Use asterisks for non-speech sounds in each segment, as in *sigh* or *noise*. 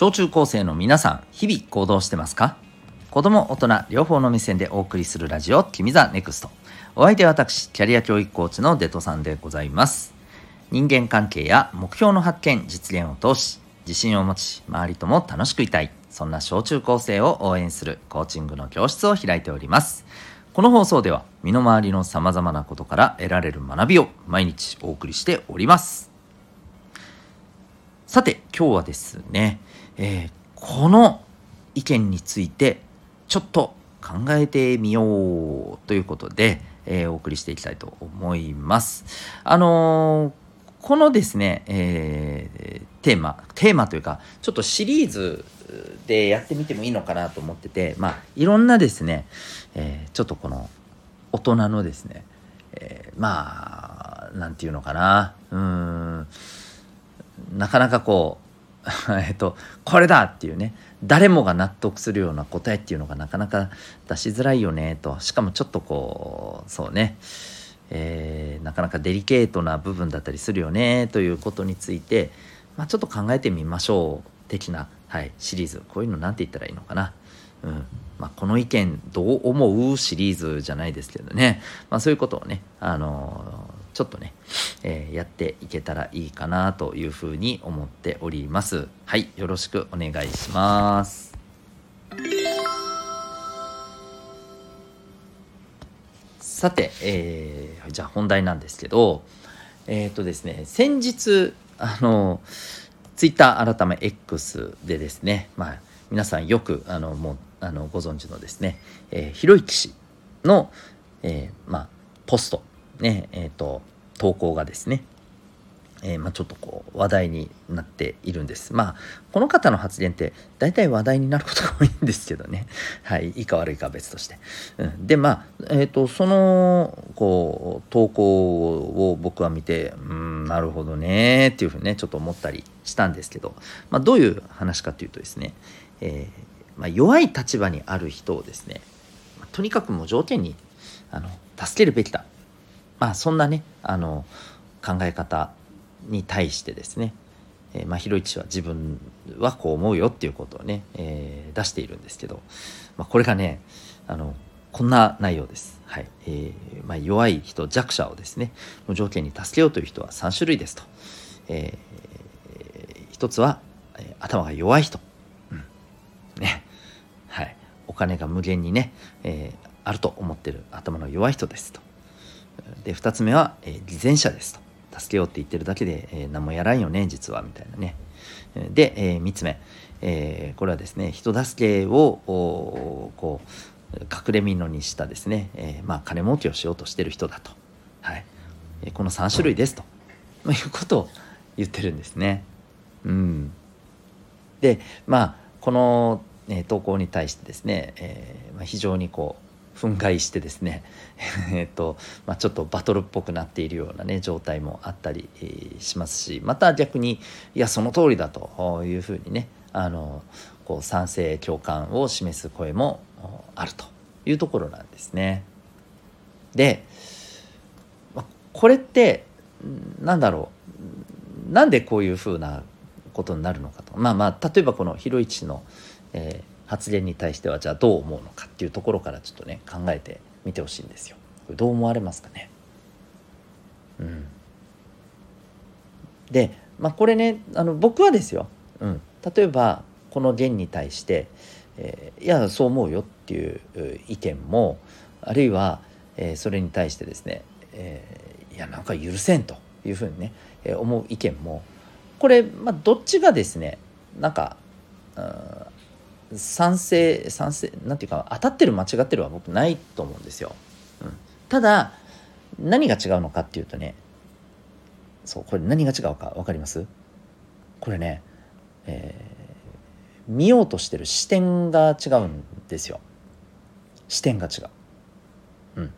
小中高生の皆さん日々行動してますか？子供大人両方の目線でお送りするラジオ君 the NEXT。お相手は私キャリア教育コーチのデトさんでございます。人間関係や目標の発見実現を通し自信を持ち周りとも楽しくいたい。そんな小中高生を応援するコーチングの教室を開いております。この放送では身の回りの様々なことから得られる学びを毎日お送りしております。さて今日はですね、えー、この意見についてちょっと考えてみようということで、えー、お送りしていきたいと思います。あのー、このですね、えー、テーマテーマというかちょっとシリーズでやってみてもいいのかなと思っててまあいろんなですね、え、ちょっとこの大人のですね、えー、まあなんていうのかなうんなかなかこう *laughs* えっとこれだっていうね誰もが納得するような答えっていうのがなかなか出しづらいよねと。しかもちょっとこうそうねえー、なかなかデリケートな部分だったりするよねということについて、まあ、ちょっと考えてみましょう的な、はい、シリーズ。こういうの何て言ったらいいのかな。うん。まあ、この意見どう思うシリーズじゃないですけどね、まあ、そういうことをね、あの、ちょっとね、えー、やっていけたらいいかなというふうに思っております。はい、よろしくお願いします。さて、えー、じゃあ本題なんですけど、えっ、ー、とですね、先日、あの、ツイッター改め X でですね、まあ、皆さんよく、あの、もう、あの、ご存知のですね、えー、ひろゆき氏の、えー、まあ、ポスト、ね、えっ、ー、と、投稿がですね、えー、まあ、ちょっとこう話題になっているんです。まあこの方の発言って大体話題になることが多いんですけどね。*laughs* はい、いいか悪いかは別として。うん、でまあ、えーと、そのこう投稿を僕は見てうんなるほどねっていうふうにねちょっと思ったりしたんですけど、まあ、どういう話かというとですね、えー、まあ、弱い立場にある人をですねとにかくもう条件にあの助けるべきだ。まあそんなねあの考え方に対してですね、えー、まあ、ひろいちは自分はこう思うよっていうことをね、えー、出しているんですけど、まあ、これがねあのこんな内容です。はいえーまあ、弱い人弱者をですねの条件に助けようという人は3種類ですと。えー、一つは、えー、頭が弱い人、うんねはい、お金が無限にね、えー、あると思ってる頭の弱い人ですと。で2つ目は、えー、偽善者ですと。助けようって言ってるだけで、えー、何もやらんよね実はみたいなね。で、えー、3つ目、えー、これはですね人助けをこう隠れ蓑にしたですね、えー、まあ金儲けをしようとしてる人だと、はいえこの3種類ですということを言ってるんですね。うん、でまあこの、え投稿に対してですね、えまあ、非常にこう憤慨してですね *laughs* えっと、まあ、ちょっとバトルっぽくなっているようなね状態もあったりしますしまた逆にいやその通りだというふうにねあのこう賛成共感を示す声もあるというところなんですね。でこれってなんだろうなんでこういうふうなことになるのかとまあまあ例えばこの広市の、えー発言に対してはじゃあどう思うのかっていうところからちょっとね考えてみてほしいんですよ。これどう思われますかね？うん。で、まあ、これねあの僕はですよ、うん、例えばこの言に対して、えー、いやそう思うよっていう意見もあるいは、えー、それに対してですね、えー、いやなんか許せんというふうにね、えー、思う意見もこれ、まあ、どっちがですねなんか、うん、賛成賛成なんていうか当たってる間違ってるは僕ないと思うんですよ。うん、ただ何が違うのかっていうとねそうこれ何が違うか分かります？これね、えー、見ようとしてる視点が違うんですよ。視点が違う。うん。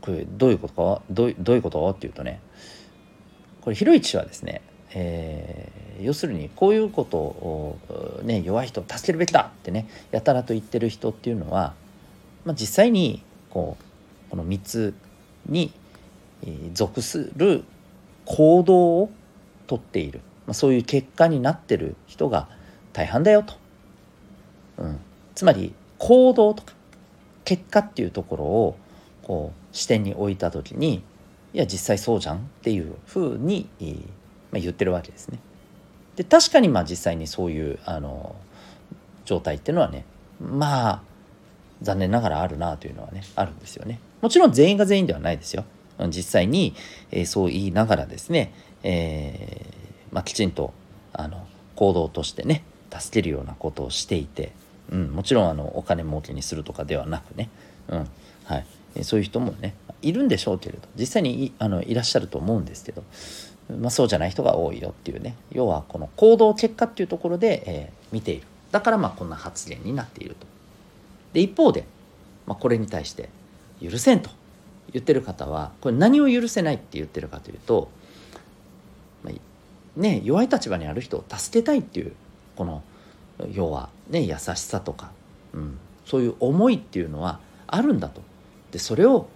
これどういうことかどうどういうことっていうとねこれ広市はですねえー、要するにこういうことを、ね、弱い人を助けるべきだってねやたらと言ってる人っていうのは、まあ、実際にこうこの3つに属する行動をとっている。まあ、そういう結果になってる人が大半だよと、うん、つまり行動とか結果っていうところをこう視点に置いた時にいや実際そうじゃんっていうふうに、まあ、言ってるわけですね。で確かにまあ実際にそういうあの状態っていうのはねまあ残念ながらあるなというのはねあるんですよね。もちろん全員が全員ではないですよ。実際に、えー、そう言いながらですね、えー、まあ、きちんとあの行動としてね助けるようなことをしていて、うん、もちろんあのお金儲けにするとかではなくね、うんはい、そういう人もねいるんでしょうけれど実際にいあのいらっしゃると思うんですけど、まあ、そうじゃない人が多いよっていうね要はこの行動結果っていうところで、えー、見ているだからまあこんな発言になっていると。で一方で、まあ、これに対して許せんと言ってる方はこれ何を許せないって言ってるかというと、まあ、ね弱い立場にある人を助けたいっていうこの要はね優しさとか、うん、そういう思いっていうのはあるんだと。でそれを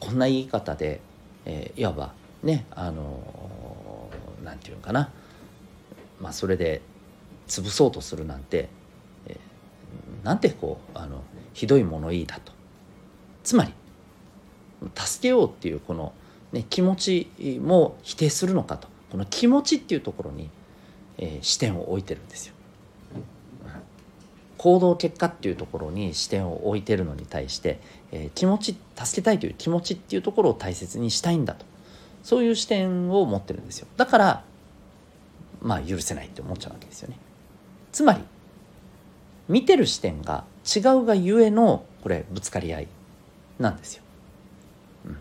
こんな言い方で、えー、いわばねあの何、て言うのかなまあそれで潰そうとするなんて、なんてこうあのひどい物言いだと。つまり助けようっていうこの、ね、気持ちも否定するのかとこの気持ちっていうところに、えー、視点を置いてるんですよ。行動結果っていうところに視点を置いてるのに対して、えー、気持ち助けたいという気持ちっていうところを大切にしたいんだとそういう視点を持ってるんですよ。だからまあ許せないって思っちゃうわけですよね。つまり見てる視点が違うがゆえのこれぶつかり合いなんですよ。うん、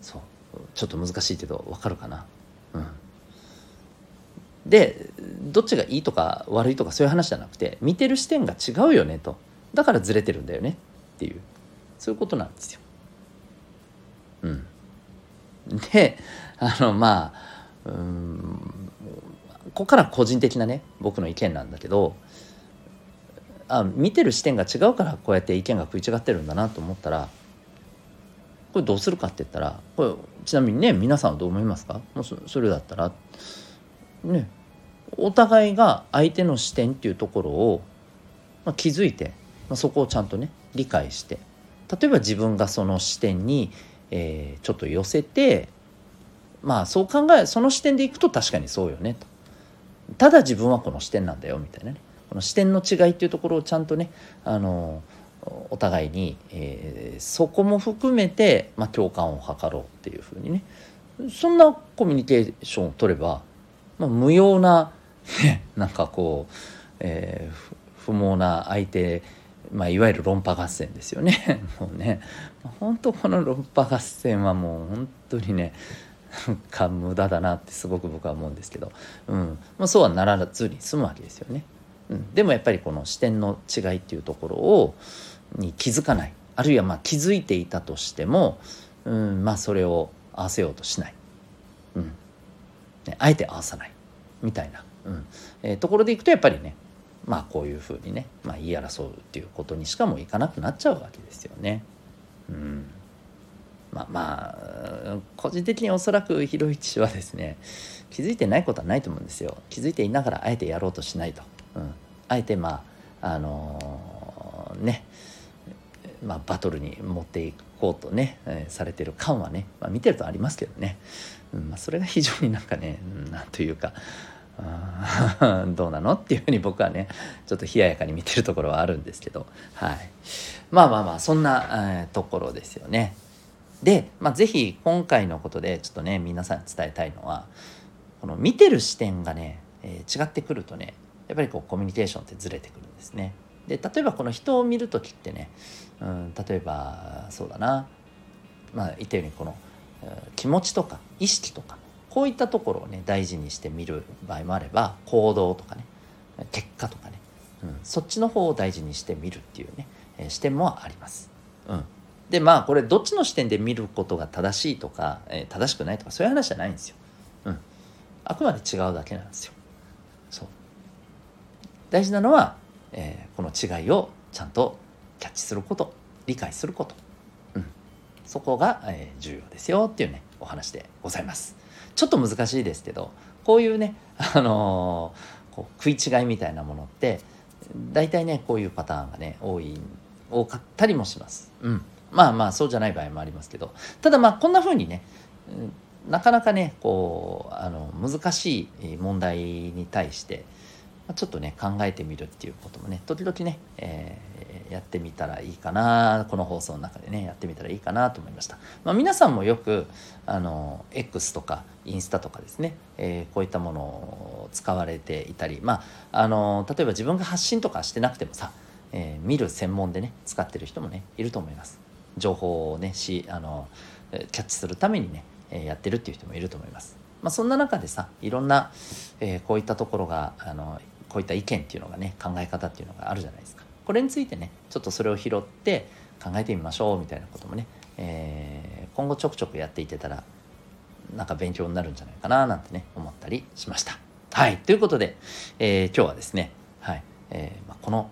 そう。ちょっと難しいけどわかるかな。うん、でどっちがいいとか悪いとかそういう話じゃなくて見てる視点が違うよねと。だからずれてるんだよねっていう。そういうことなんですよ。うん、であのまあうんここから個人的なね僕の意見なんだけどあ見てる視点が違うからこうやって意見が食い違ってるんだなと思ったらこれどうするかって言ったらこれちなみにね皆さんはどう思いますか？もうそれだったらねお互いが相手の視点っていうところを、まあ、気づいて、まあ、そこをちゃんとね理解して例えば自分がその視点に、えー、ちょっと寄せてまあそう考えその視点でいくと確かにそうよねと。ただ自分はこの視点なんだよみたいなね。この視点の違いっていうところをちゃんとねあのお互いに、えー、そこも含めて、まあ、共感を図ろうっていうふうにね。そんなコミュニケーションを取れば、まあ、無用な、ね、*laughs* なんかこう、えー、不毛な相手、まあ、いわゆる論破合戦ですよね。*laughs* もうね。本当この論破合戦はもう本当にねなんか無駄だなってすごく僕は思うんですけど、うん。まあ、そうはならずに済むわけですよね。うん、でもやっぱりこの視点の違いっていうところを、に気づかない。あるいはまあ気づいていたとしても、うん、まあそれを合わせようとしない、うん。ね、あえて合わさない。みたいな、うん。えー、ところでいくとやっぱりねまあこういうふうにね、まあ、言い争うっていうことにしかもいかなくなっちゃうわけですよね。うん、まあまあ個人的におそらくひろゆき氏はですね気づいてないことはないと思うんですよ。気づいていながらあえてやろうとしないと。うん、あえてまああのー、ねまあ、バトルに持っていこうとね、えー、されてる感はね、まあ、見てるとありますけどね、うんまあ、それが非常になんかね、うん、なんというか *laughs* どうなのっていうふうに僕はねちょっと冷ややかに見てるところはあるんですけど、はい、まあまあまあそんな、えー、ところですよね。で、まあ、是非今回のことでちょっとね皆さんに伝えたいのはこの見てる視点がね、えー、違ってくるとねやっぱりこうコミュニケーションってずれてくるんですね。で例えばこの人を見る時ってね、うん、例えばそうだなまあ言ったようにこの気持ちとか意識とかこういったところをね大事にして見る場合もあれば行動とかね結果とかね、うん、そっちの方を大事にして見るっていうね、えー、視点もあります。うん、でまあこれどっちの視点で見ることが正しいとか、えー、正しくないとかそういう話じゃないんですよ。うん、あくまで違うだけなんですよ。そう大事なのはえー、この違いをちゃんとキャッチすること理解すること、うん、そこが、えー、重要ですよっていうねお話でございます。ちょっと難しいですけどこういうね、あのー、こう食い違いみたいなものって大体ねこういうパターンがね多い多かったりもします。うん、まあまあそうじゃない場合もありますけどただまあこんな風にねなかなかねこうあの難しい問題に対してちょっとね考えてみるっていうこともね時々ね、えー、やってみたらいいかなこの放送の中でねやってみたらいいかなと思いました、まあ、皆さんもよくあの X とかインスタとかですね、えー、こういったものを使われていたりまああの例えば自分が発信とかしてなくてもさ、えー、見る専門でね使ってる人もねいると思います情報をねしあのキャッチするためにねえやってるっていう人もいると思います。まあ、そんな中でさいろんな、えー、こういったところがあのこういった意見っていうのがね考え方っていうのがあるじゃないですか。これについてねちょっとそれを拾って考えてみましょうみたいなこともね、えー、今後ちょくちょくやっていけたらなんか勉強になるんじゃないかななんてね思ったりしました。はいということで、えー、今日はですね、はいえーまあ、この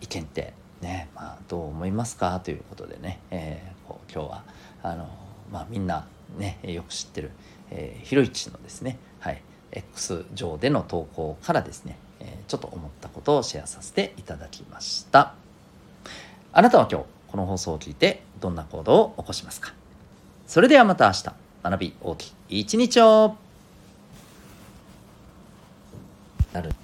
意見ってね、まあ、どう思いますか？ということでね、えー、こう今日はあの、まあ、みんなねよく知ってる、えー、ひろいちのですね、はい、X 上での投稿からですね、ちょっと思ったことをシェアさせていただきました。あなたは今日この放送を聞いてどんな行動を起こしますか？それではまた明日。学び大きい一日を。なる